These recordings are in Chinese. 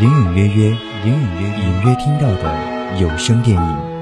隐隐约约，隐隐约隐约听到的有声电影。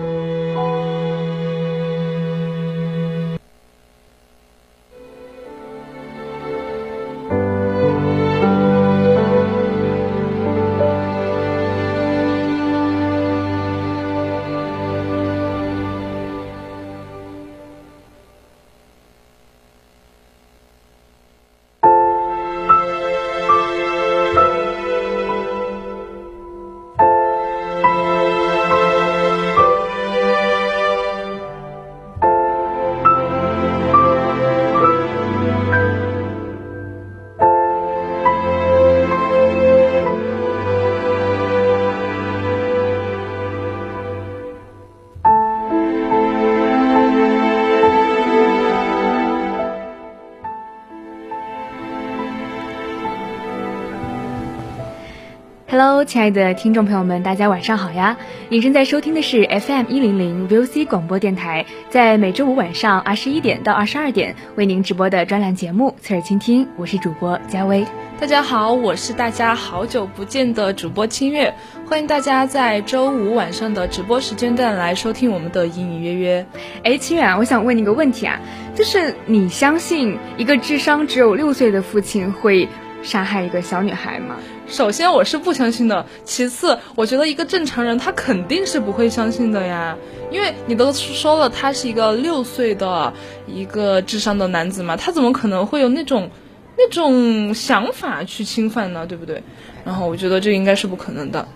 亲爱的听众朋友们，大家晚上好呀！您正在收听的是 FM 一零零 VOC 广播电台，在每周五晚上二十一点到二十二点为您直播的专栏节目《侧耳倾听》，我是主播佳薇。大家好，我是大家好久不见的主播清月，欢迎大家在周五晚上的直播时间段来收听我们的隐隐约约。哎，清月啊，我想问你个问题啊，就是你相信一个智商只有六岁的父亲会杀害一个小女孩吗？首先我是不相信的，其次我觉得一个正常人他肯定是不会相信的呀，因为你都说了他是一个六岁的一个智商的男子嘛，他怎么可能会有那种那种想法去侵犯呢？对不对？然后我觉得这应该是不可能的。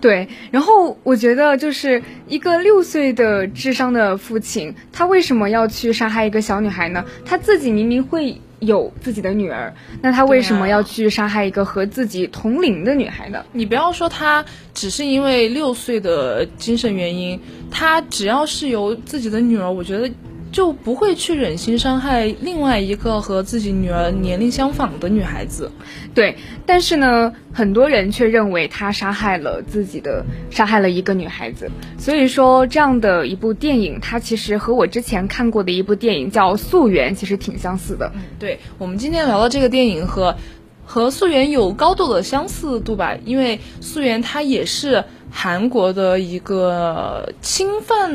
对，然后我觉得就是一个六岁的智商的父亲，他为什么要去杀害一个小女孩呢？他自己明明会。有自己的女儿，那他为什么要去杀害一个和自己同龄的女孩呢？你不要说他只是因为六岁的精神原因，他只要是有自己的女儿，我觉得。就不会去忍心伤害另外一个和自己女儿年龄相仿的女孩子，对。但是呢，很多人却认为他杀害了自己的，杀害了一个女孩子。所以说，这样的一部电影，它其实和我之前看过的一部电影叫《溯源》其实挺相似的。对我们今天聊的这个电影和和《溯源》有高度的相似度吧，因为《溯源》它也是。韩国的一个侵犯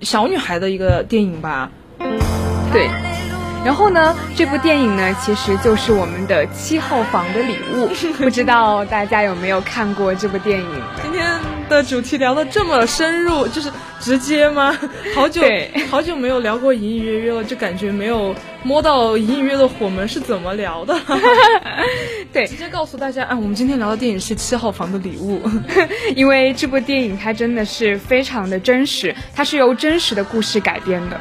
小女孩的一个电影吧，对。然后呢，这部电影呢，其实就是我们的七号房的礼物。不知道大家有没有看过这部电影？今天的主题聊的这么深入，就是直接吗？好久 好久没有聊过隐隐约约了，就感觉没有摸到隐隐约的火门是怎么聊的。对，直接告诉大家，啊，我们今天聊的电影是七号房的礼物，因为这部电影它真的是非常的真实，它是由真实的故事改编的。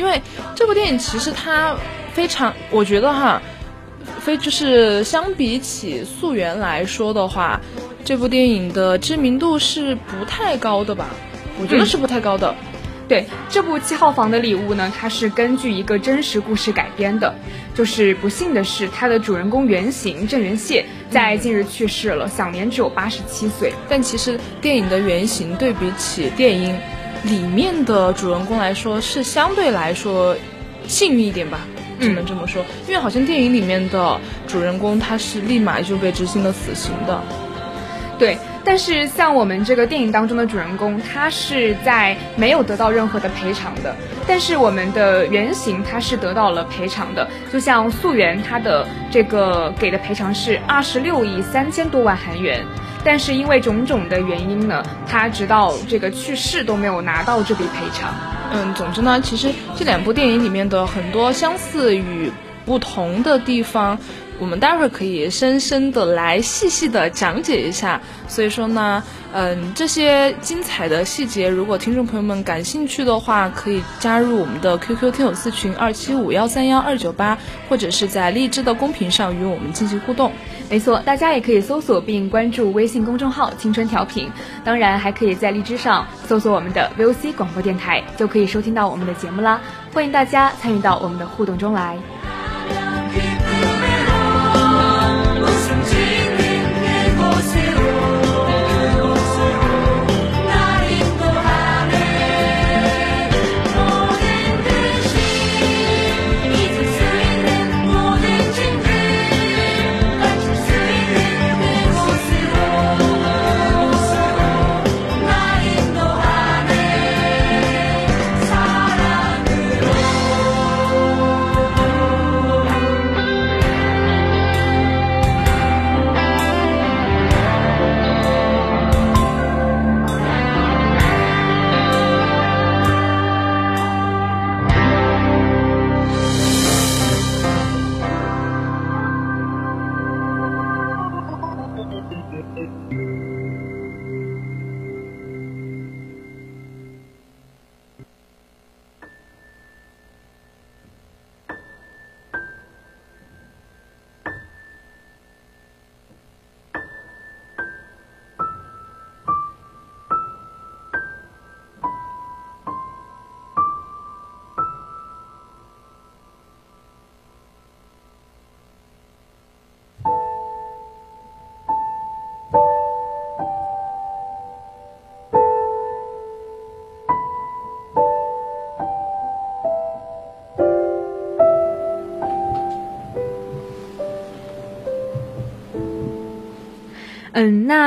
因为这部电影其实它非常，我觉得哈，非就是相比起《溯源》来说的话，这部电影的知名度是不太高的吧？我觉得是不太高的。对，这部《七号房的礼物》呢，它是根据一个真实故事改编的。就是不幸的是，它的主人公原型郑元谢在近日去世了，享年只有八十七岁。但其实电影的原型对比起电影。里面的主人公来说是相对来说幸运一点吧，只能这么说。因为好像电影里面的主人公他是立马就被执行了死刑的，对。但是像我们这个电影当中的主人公，他是在没有得到任何的赔偿的。但是我们的原型他是得到了赔偿的，就像素媛，他的这个给的赔偿是二十六亿三千多万韩元。但是因为种种的原因呢，他直到这个去世都没有拿到这笔赔偿。嗯，总之呢，其实这两部电影里面的很多相似与不同的地方。我们待会儿可以深深的来细细的讲解一下，所以说呢，嗯，这些精彩的细节，如果听众朋友们感兴趣的话，可以加入我们的 QQ 听友四群二七五幺三幺二九八，或者是在荔枝的公屏上与我们进行互动。没错，大家也可以搜索并关注微信公众号“青春调频”，当然还可以在荔枝上搜索我们的 VOC 广播电台，就可以收听到我们的节目啦。欢迎大家参与到我们的互动中来。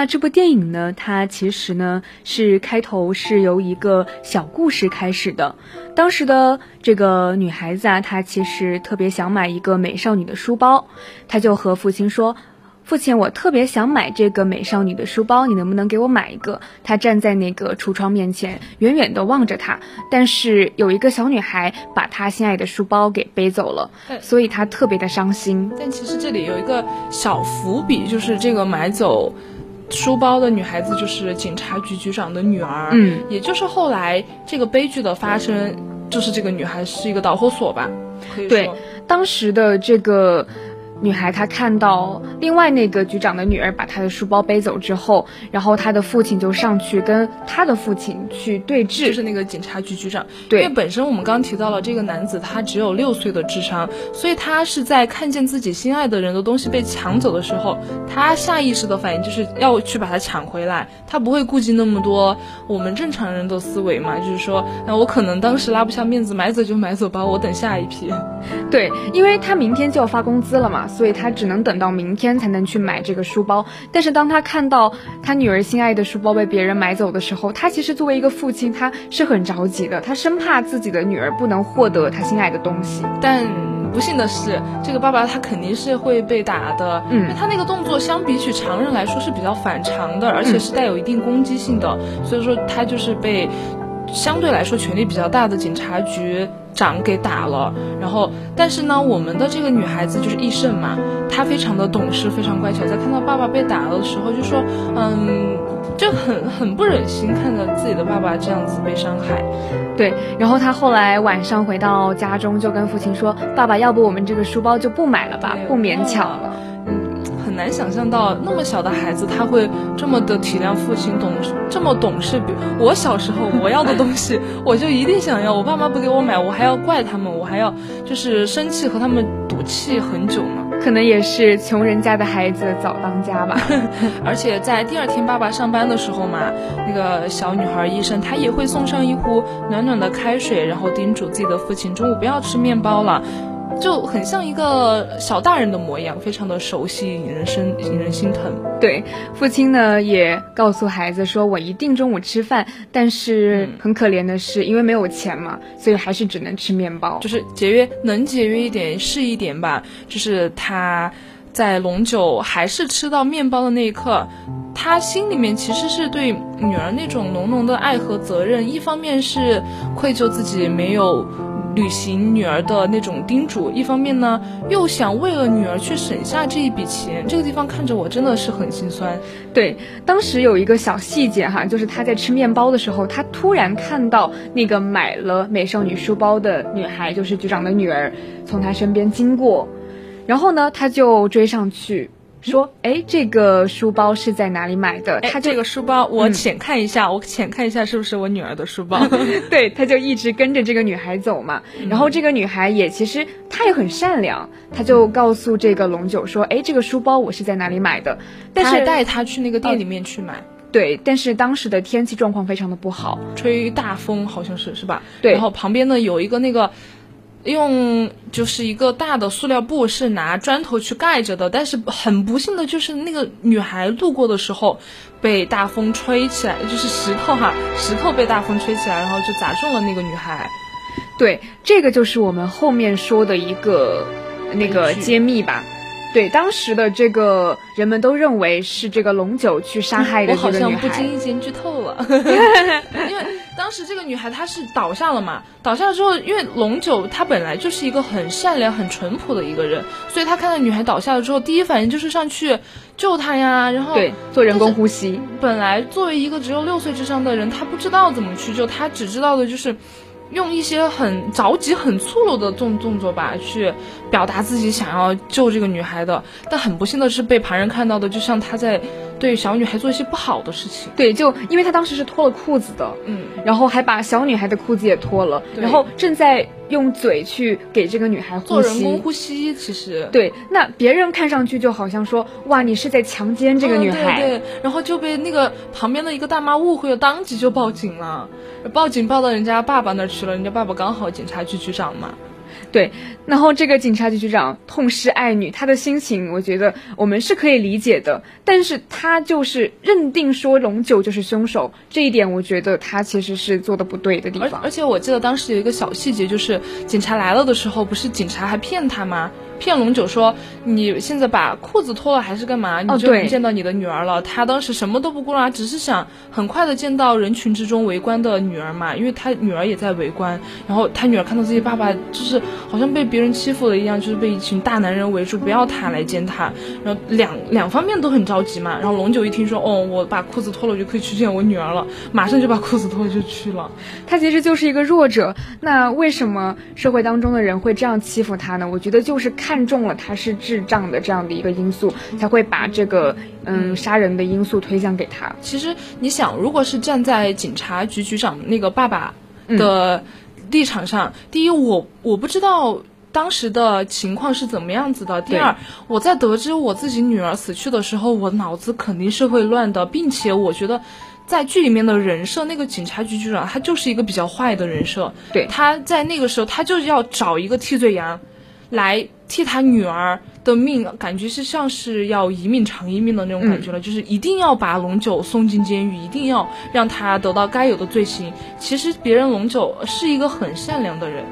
那这部电影呢？它其实呢是开头是由一个小故事开始的。当时的这个女孩子啊，她其实特别想买一个美少女的书包，她就和父亲说。父亲，我特别想买这个美少女的书包，你能不能给我买一个？她站在那个橱窗面前，远远地望着他。但是有一个小女孩把她心爱的书包给背走了，所以她特别的伤心。但其实这里有一个小伏笔，就是这个买走书包的女孩子就是警察局局长的女儿。嗯，也就是后来这个悲剧的发生，就是这个女孩是一个导火索吧？对，当时的这个。女孩她看到另外那个局长的女儿把她的书包背走之后，然后她的父亲就上去跟她的父亲去对峙，就是那个警察局局长。对，因为本身我们刚提到了这个男子他只有六岁的智商，所以他是在看见自己心爱的人的东西被抢走的时候，他下意识的反应就是要去把它抢回来，他不会顾及那么多我们正常人的思维嘛，就是说，那我可能当时拉不下面子，买走就买走吧，我等下一批。对，因为他明天就要发工资了嘛。所以他只能等到明天才能去买这个书包。但是当他看到他女儿心爱的书包被别人买走的时候，他其实作为一个父亲，他是很着急的。他生怕自己的女儿不能获得他心爱的东西。但不幸的是，这个爸爸他肯定是会被打的。嗯，他那个动作相比起常人来说是比较反常的，而且是带有一定攻击性的。所以说他就是被相对来说权力比较大的警察局。长给打了，然后，但是呢，我们的这个女孩子就是易胜嘛，她非常的懂事，非常乖巧，在看到爸爸被打了的时候，就说，嗯，就很很不忍心看着自己的爸爸这样子被伤害，对，然后她后来晚上回到家中，就跟父亲说，爸爸，要不我们这个书包就不买了吧，不勉强了。很难想象到那么小的孩子他会这么的体谅父亲，懂这么懂事。比我小时候，我要的东西我就一定想要，我爸妈不给我买，我还要怪他们，我还要就是生气和他们赌气很久呢。可能也是穷人家的孩子早当家吧。而且在第二天爸爸上班的时候嘛，那个小女孩医生她也会送上一壶暖暖的开水，然后叮嘱自己的父亲中午不要吃面包了。就很像一个小大人的模样，非常的熟悉，引人生引人心疼。对，父亲呢也告诉孩子说：“我一定中午吃饭。”但是很可怜的是，因为没有钱嘛，所以还是只能吃面包。就是节约，能节约一点是一点吧。就是他在龙九还是吃到面包的那一刻。他心里面其实是对女儿那种浓浓的爱和责任，一方面是愧疚自己没有。履行女儿的那种叮嘱，一方面呢，又想为了女儿去省下这一笔钱。这个地方看着我真的是很心酸。对，当时有一个小细节哈，就是他在吃面包的时候，他突然看到那个买了美少女书包的女孩，就是局长的女儿，从他身边经过，然后呢，他就追上去。说，哎，这个书包是在哪里买的？他这个书包，我浅看一下，我浅看一下是不是我女儿的书包？对，他就一直跟着这个女孩走嘛。然后这个女孩也其实她也很善良，她就告诉这个龙九说，哎，这个书包我是在哪里买的？但是带她去那个店里面去买。对，但是当时的天气状况非常的不好，吹大风，好像是是吧？对。然后旁边呢有一个那个。用就是一个大的塑料布，是拿砖头去盖着的。但是很不幸的就是那个女孩路过的时候，被大风吹起来，就是石头哈，石头被大风吹起来，然后就砸中了那个女孩。对，这个就是我们后面说的一个那个揭秘吧。对，当时的这个人们都认为是这个龙九去杀害的这个女孩。我好像不经意间剧透了，因为当时这个女孩她是倒下了嘛，倒下了之后，因为龙九他本来就是一个很善良、很淳朴的一个人，所以他看到女孩倒下了之后，第一反应就是上去救她呀，然后对做人工呼吸。本来作为一个只有六岁智商的人，他不知道怎么去救，他只知道的就是。用一些很着急、很粗鲁的动动作吧，去表达自己想要救这个女孩的。但很不幸的是，被旁人看到的，就像他在对小女孩做一些不好的事情。对，就因为他当时是脱了裤子的，嗯，然后还把小女孩的裤子也脱了，然后正在用嘴去给这个女孩做人工呼吸。其实，对，那别人看上去就好像说，哇，你是在强奸这个女孩，对，然后就被那个旁边的一个大妈误会了，当即就报警了。报警报到人家爸爸那儿去了，人家爸爸刚好警察局局长嘛。对，然后这个警察局局长痛失爱女，他的心情我觉得我们是可以理解的，但是他就是认定说龙九就是凶手，这一点我觉得他其实是做的不对的地方。而且我记得当时有一个小细节，就是警察来了的时候，不是警察还骗他吗？骗龙九说：“你现在把裤子脱了还是干嘛？你就能见到你的女儿了。”他当时什么都不顾了，只是想很快的见到人群之中围观的女儿嘛，因为他女儿也在围观。然后他女儿看到自己爸爸就是好像被别人欺负了一样，就是被一群大男人围住，不要他来见他。然后两两方面都很着急嘛。然后龙九一听说，哦，我把裤子脱了，我就可以去见我女儿了，马上就把裤子脱了就去了。他其实就是一个弱者。那为什么社会当中的人会这样欺负他呢？我觉得就是看。看中了他是智障的这样的一个因素，才会把这个嗯杀人的因素推向给他。其实你想，如果是站在警察局局长那个爸爸的立场上，第一，我我不知道当时的情况是怎么样子的；第二，我在得知我自己女儿死去的时候，我脑子肯定是会乱的，并且我觉得在剧里面的人设，那个警察局局长他就是一个比较坏的人设。对，他在那个时候，他就要找一个替罪羊来。替他女儿的命，感觉是像是要一命偿一命的那种感觉了，就是一定要把龙九送进监狱，一定要让他得到该有的罪行。其实别人龙九是一个很善良的人。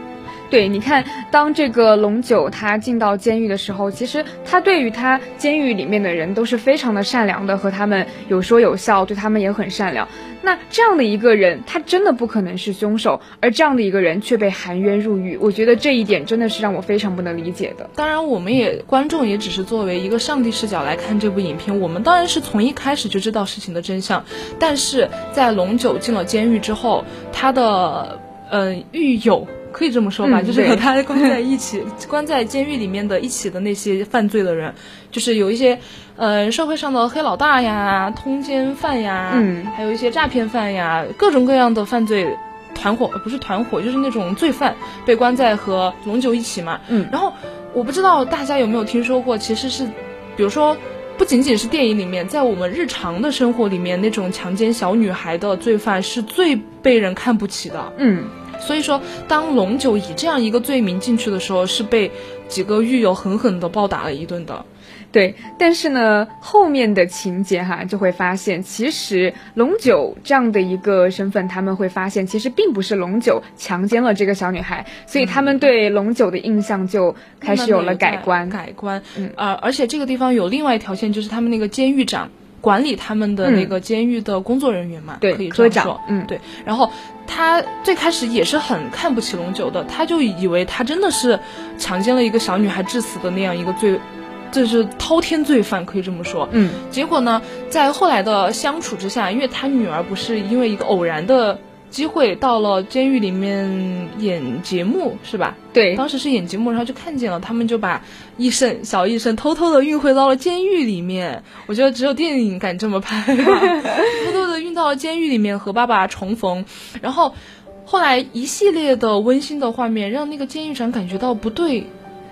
对，你看，当这个龙九他进到监狱的时候，其实他对于他监狱里面的人都是非常的善良的，和他们有说有笑，对他们也很善良。那这样的一个人，他真的不可能是凶手，而这样的一个人却被含冤入狱，我觉得这一点真的是让我非常不能理解的。当然，我们也观众也只是作为一个上帝视角来看这部影片，我们当然是从一开始就知道事情的真相，但是在龙九进了监狱之后，他的嗯狱友。可以这么说吧，就是和他关在一起，关在监狱里面的一起的那些犯罪的人，就是有一些，呃，社会上的黑老大呀、通奸犯呀，嗯，还有一些诈骗犯呀，各种各样的犯罪团伙，不是团伙，就是那种罪犯被关在和龙九一起嘛，嗯，然后我不知道大家有没有听说过，其实是，比如说，不仅仅是电影里面，在我们日常的生活里面，那种强奸小女孩的罪犯是最被人看不起的，嗯。所以说，当龙九以这样一个罪名进去的时候，是被几个狱友狠狠的暴打了一顿的。对，但是呢，后面的情节哈，就会发现，其实龙九这样的一个身份，他们会发现，其实并不是龙九强奸了这个小女孩，所以他们对龙九的印象就开始有了改观。改观，嗯，呃，而且这个地方有另外一条线，就是他们那个监狱长。管理他们的那个监狱的工作人员嘛，对，可以这么说，嗯，对。然后他最开始也是很看不起龙九的，他就以为他真的是强奸了一个小女孩致死的那样一个罪，这是滔天罪犯，可以这么说。嗯，结果呢，在后来的相处之下，因为他女儿不是因为一个偶然的。机会到了监狱里面演节目是吧？对，当时是演节目，然后就看见了，他们就把医生小医生偷偷的运回到了监狱里面。我觉得只有电影敢这么拍，偷偷的运到了监狱里面和爸爸重逢。然后后来一系列的温馨的画面，让那个监狱长感觉到不对。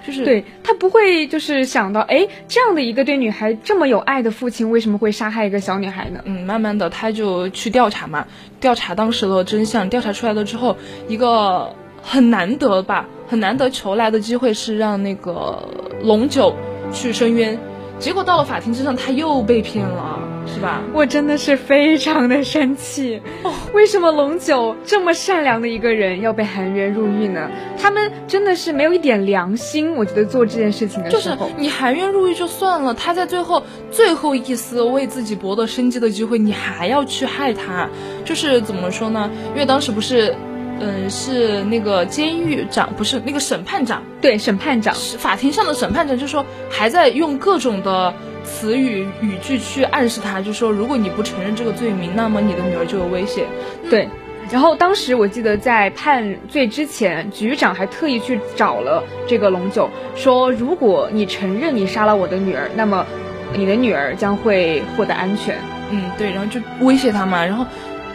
就是对他不会就是想到，哎，这样的一个对女孩这么有爱的父亲，为什么会杀害一个小女孩呢？嗯，慢慢的他就去调查嘛，调查当时的真相，调查出来了之后，一个很难得吧，很难得求来的机会是让那个龙九去申冤，结果到了法庭之上，他又被骗了。是吧？我真的是非常的生气哦！为什么龙九这么善良的一个人要被含冤入狱呢？他们真的是没有一点良心。我觉得做这件事情的时候，就是你含冤入狱就算了，他在最后最后一丝为自己博得生机的机会，你还要去害他，就是怎么说呢？因为当时不是，嗯，是那个监狱长，不是那个审判长，对，审判长，法庭上的审判长就说还在用各种的。词语语句去暗示他，就说如果你不承认这个罪名，那么你的女儿就有危险。对，然后当时我记得在判罪之前，局长还特意去找了这个龙九，说如果你承认你杀了我的女儿，那么你的女儿将会获得安全。嗯，对，然后就威胁他嘛。然后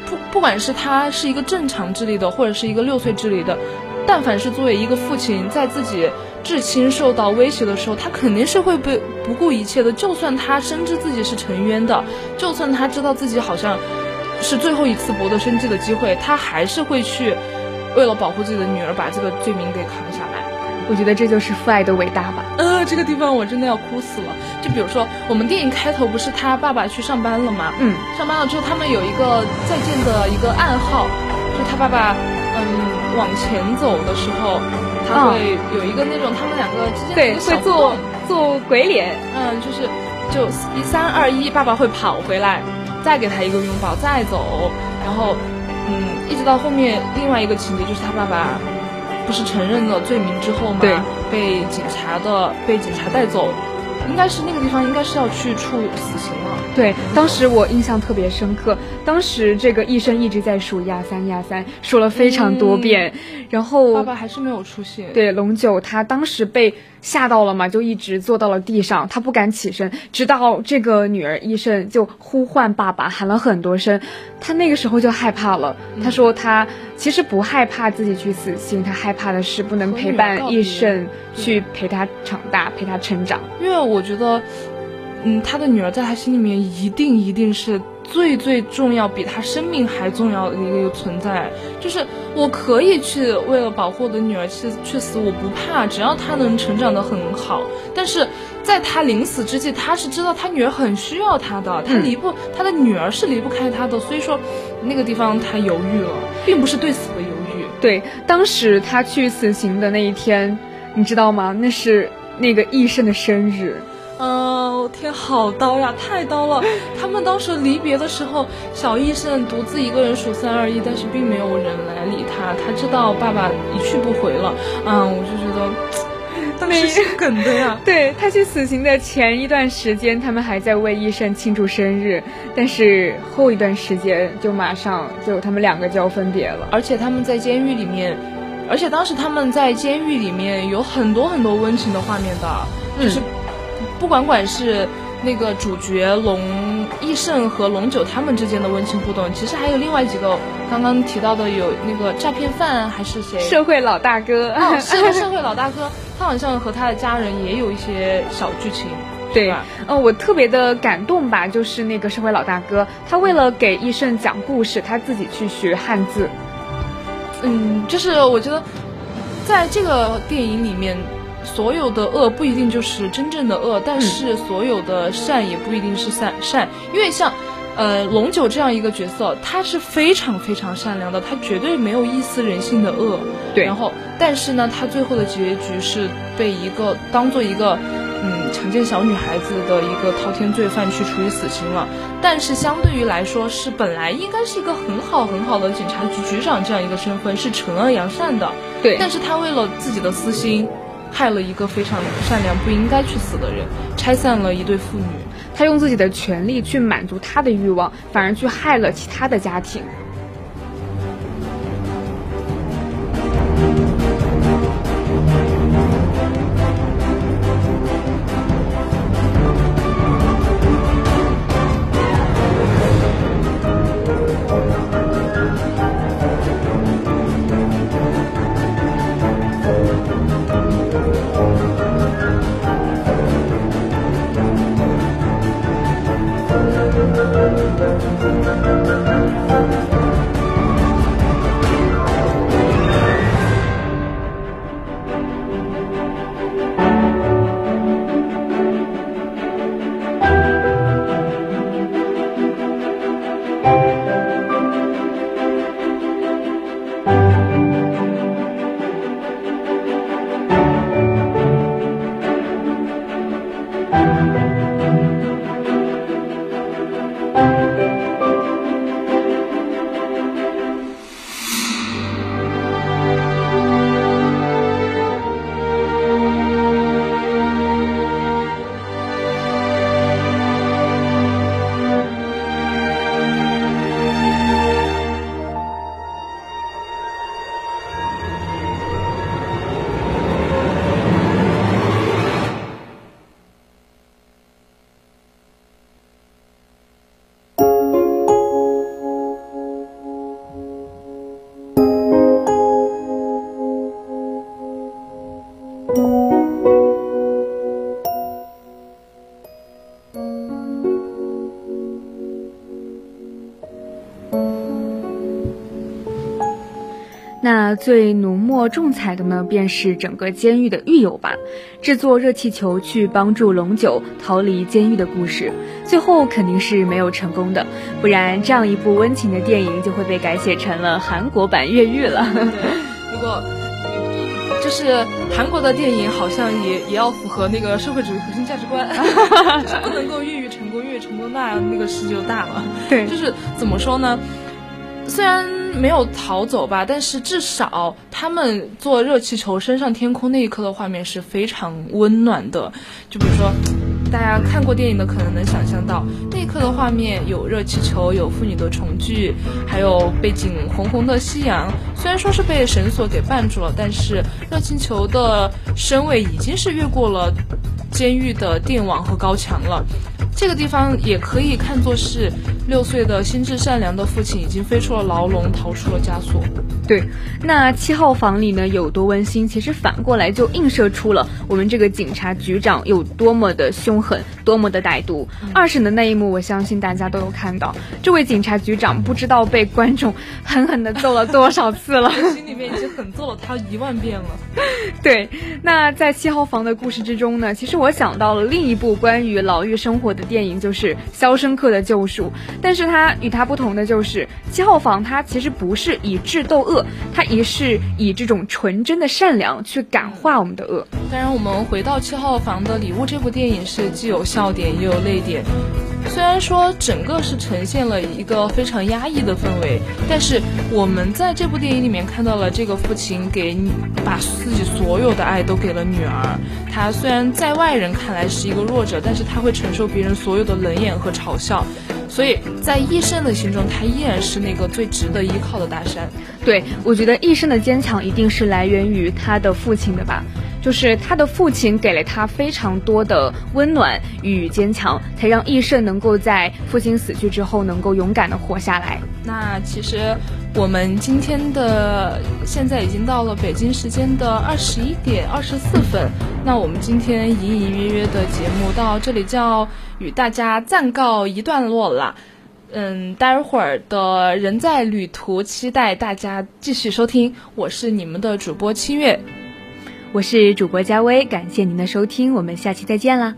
不不管是他是一个正常智力的，或者是一个六岁智力的，但凡是作为一个父亲，在自己。至亲受到威胁的时候，他肯定是会被不顾一切的。就算他深知自己是沉冤的，就算他知道自己好像是最后一次博得生计的机会，他还是会去为了保护自己的女儿，把这个罪名给扛下来。我觉得这就是父爱的伟大吧。呃，这个地方我真的要哭死了。就比如说，我们电影开头不是他爸爸去上班了吗？嗯，上班了之后，他们有一个再见的一个暗号，就他爸爸嗯往前走的时候。他会有一个那种他们两个之间对会做做鬼脸，嗯，就是就一三二一，爸爸会跑回来，再给他一个拥抱，再走，然后嗯，一直到后面另外一个情节就是他爸爸不是承认了罪名之后嘛，被警察的被警察带走，应该是那个地方应该是要去处死刑了。对，当时我印象特别深刻。当时这个医生一直在数一二三，一二三，数了非常多遍，然后爸爸还是没有出现。对，龙九他当时被吓到了嘛，就一直坐到了地上，他不敢起身，直到这个女儿医生就呼唤爸爸，喊了很多声，他那个时候就害怕了。他说他其实不害怕自己去死心，他害怕的是不能陪伴医生去陪他长大，陪他成长。因为我觉得。嗯，他的女儿在他心里面一定一定是最最重要，比他生命还重要的一个存在。就是我可以去为了保护我的女儿去去死，我不怕，只要她能成长得很好。但是在他临死之际，他是知道他女儿很需要他的，他离不他的女儿是离不开他的，所以说那个地方他犹豫了，并不是对死的犹豫。对，当时他去死刑的那一天，你知道吗？那是那个医生的生日。嗯，天，好刀呀，太刀了！他们当时离别的时候，小医生独自一个人数三二一，但是并没有人来理他。他知道爸爸一去不回了。嗯，我就觉得，当时心梗的呀。对他去死刑的前一段时间，他们还在为医生庆祝生日，但是后一段时间就马上就他们两个就要分别了。而且他们在监狱里面，而且当时他们在监狱里面有很多很多温情的画面的，就是。不管管是那个主角龙义胜和龙九他们之间的温情互动，其实还有另外几个刚刚提到的有那个诈骗犯还是谁？社会老大哥，社会社会老大哥，他好像和他的家人也有一些小剧情，对我特别的感动吧，就是那个社会老大哥，他为了给易胜讲故事，他自己去学汉字。嗯，就是我觉得在这个电影里面。所有的恶不一定就是真正的恶，但是所有的善也不一定是善善，因为像，呃，龙九这样一个角色，他是非常非常善良的，他绝对没有一丝人性的恶。对。然后，但是呢，他最后的结局是被一个当做一个，嗯，强奸小女孩子的一个滔天罪犯去处以死刑了。但是相对于来说，是本来应该是一个很好很好的警察局局长这样一个身份，是惩恶扬善的。对，但是他为了自己的私心，害了一个非常善良不应该去死的人，拆散了一对父女。他用自己的权利去满足他的欲望，反而去害了其他的家庭。那最浓墨重彩的呢，便是整个监狱的狱友吧，制作热气球去帮助龙九逃离监狱的故事，最后肯定是没有成功的，不然这样一部温情的电影就会被改写成了韩国版越狱了。如果就是韩国的电影，好像也也要符合那个社会主义核心价值观，就不能够越狱成功，越狱成功那那个事就大了。对，就是怎么说呢？虽然没有逃走吧，但是至少他们坐热气球升上天空那一刻的画面是非常温暖的。就比如说，大家看过电影的可能能想象到，那一刻的画面有热气球，有父女的重聚，还有背景红红的夕阳。虽然说是被绳索给绊住了，但是热气球的身位已经是越过了监狱的电网和高墙了。这个地方也可以看作是六岁的心智善良的父亲已经飞出了牢笼，逃出了枷锁。对，那七号房里呢有多温馨，其实反过来就映射出了我们这个警察局长有多么的凶狠，多么的歹毒。二审的那一幕，我相信大家都有看到，这位警察局长不知道被观众狠狠的揍了多少次了，心里面已经狠揍了他一万遍了。对，那在七号房的故事之中呢，其实我想到了另一部关于牢狱生活的电影，就是《肖申克的救赎》，但是它与它不同的就是七号房，它其实不是以智斗恶。它也是以这种纯真的善良去感化我们的恶。当然，我们回到七号房的礼物这部电影是既有笑点又有泪点。虽然说整个是呈现了一个非常压抑的氛围，但是我们在这部电影里面看到了这个父亲给把自己所有的爱都给了女儿。他虽然在外人看来是一个弱者，但是他会承受别人所有的冷眼和嘲笑。所以在医生的心中，他依然是那个最值得依靠的大山。对我觉得，医生的坚强一定是来源于他的父亲的吧。就是他的父亲给了他非常多的温暖与坚强，才让易胜能够在父亲死去之后能够勇敢的活下来。那其实我们今天的现在已经到了北京时间的二十一点二十四分，那我们今天隐隐约约的节目到这里就要与大家暂告一段落了。嗯，待会儿的人在旅途，期待大家继续收听。我是你们的主播七月。我是主播佳薇，感谢您的收听，我们下期再见啦。